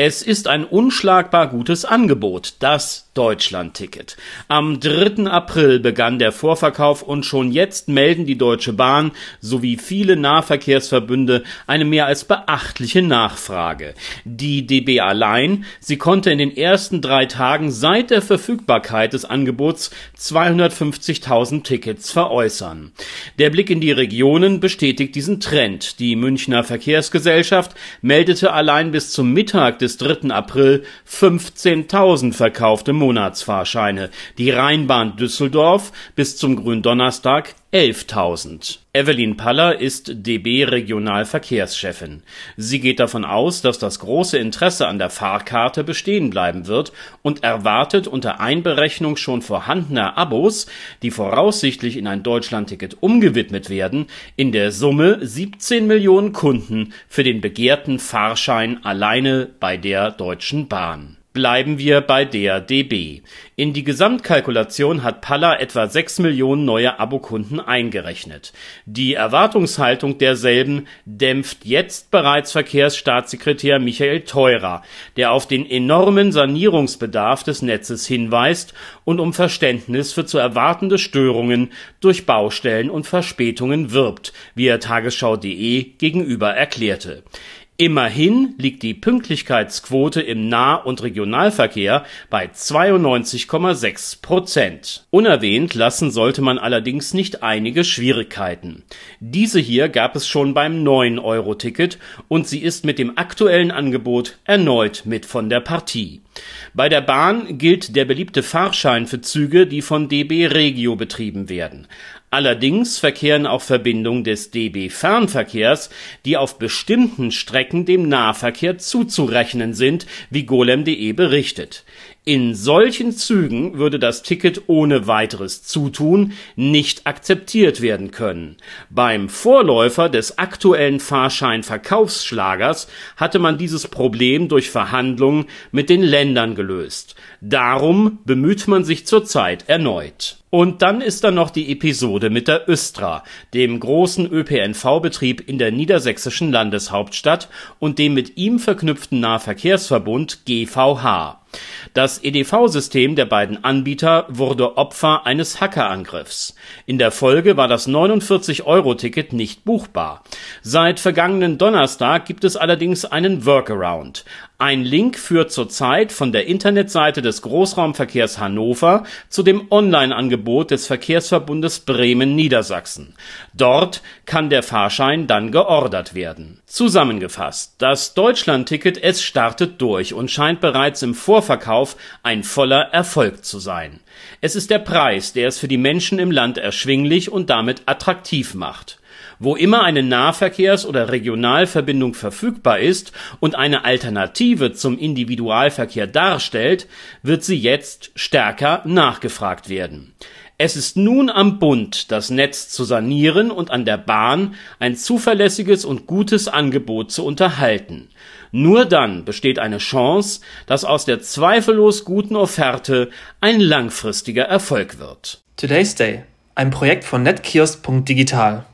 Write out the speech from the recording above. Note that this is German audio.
Es ist ein unschlagbar gutes Angebot, das Deutschlandticket. Am 3. April begann der Vorverkauf und schon jetzt melden die Deutsche Bahn sowie viele Nahverkehrsverbünde eine mehr als beachtliche Nachfrage. Die DB allein, sie konnte in den ersten drei Tagen seit der Verfügbarkeit des Angebots 250.000 Tickets veräußern. Der Blick in die Regionen bestätigt diesen Trend. Die Münchner Verkehrsgesellschaft meldete allein bis zum Mittag des des 3. April 15.000 verkaufte Monatsfahrscheine, die Rheinbahn Düsseldorf bis zum Gründonnerstag 11.000. Evelyn Paller ist DB Regionalverkehrschefin. Sie geht davon aus, dass das große Interesse an der Fahrkarte bestehen bleiben wird und erwartet unter Einberechnung schon vorhandener Abos, die voraussichtlich in ein Deutschlandticket umgewidmet werden, in der Summe 17 Millionen Kunden für den begehrten Fahrschein alleine bei der Deutschen Bahn Bleiben wir bei der DB. In die Gesamtkalkulation hat Palla etwa 6 Millionen neue Abokunden eingerechnet. Die Erwartungshaltung derselben dämpft jetzt bereits Verkehrsstaatssekretär Michael Theurer, der auf den enormen Sanierungsbedarf des Netzes hinweist und um Verständnis für zu erwartende Störungen durch Baustellen und Verspätungen wirbt, wie er tagesschau.de gegenüber erklärte. Immerhin liegt die Pünktlichkeitsquote im Nah und Regionalverkehr bei 92,6 Prozent. Unerwähnt lassen sollte man allerdings nicht einige Schwierigkeiten. Diese hier gab es schon beim 9-Euro-Ticket und sie ist mit dem aktuellen Angebot erneut mit von der Partie. Bei der Bahn gilt der beliebte Fahrschein für Züge, die von DB Regio betrieben werden. Allerdings verkehren auch Verbindungen des DB Fernverkehrs, die auf bestimmten Strecken dem Nahverkehr zuzurechnen sind, wie golem.de berichtet. In solchen Zügen würde das Ticket ohne weiteres Zutun nicht akzeptiert werden können. Beim Vorläufer des aktuellen Fahrscheinverkaufsschlagers hatte man dieses Problem durch Verhandlungen mit den Ländern gelöst. Darum bemüht man sich zurzeit erneut. Und dann ist da noch die Episode mit der Östra, dem großen ÖPNV-Betrieb in der niedersächsischen Landeshauptstadt und dem mit ihm verknüpften Nahverkehrsverbund GVH. Das EDV-System der beiden Anbieter wurde Opfer eines Hackerangriffs. In der Folge war das 49-Euro-Ticket nicht buchbar. Seit vergangenen Donnerstag gibt es allerdings einen Workaround. Ein Link führt zurzeit von der Internetseite des Großraumverkehrs Hannover zu dem Online-Angebot des Verkehrsverbundes Bremen-Niedersachsen. Dort kann der Fahrschein dann geordert werden. Zusammengefasst, das Deutschland-Ticket es startet durch und scheint bereits im Vorverkauf ein voller Erfolg zu sein. Es ist der Preis, der es für die Menschen im Land erschwinglich und damit attraktiv macht. Wo immer eine Nahverkehrs- oder Regionalverbindung verfügbar ist und eine Alternative zum Individualverkehr darstellt, wird sie jetzt stärker nachgefragt werden. Es ist nun am Bund, das Netz zu sanieren und an der Bahn ein zuverlässiges und gutes Angebot zu unterhalten. Nur dann besteht eine Chance, dass aus der zweifellos guten Offerte ein langfristiger Erfolg wird. Today's Day, ein Projekt von netkiosk.digital.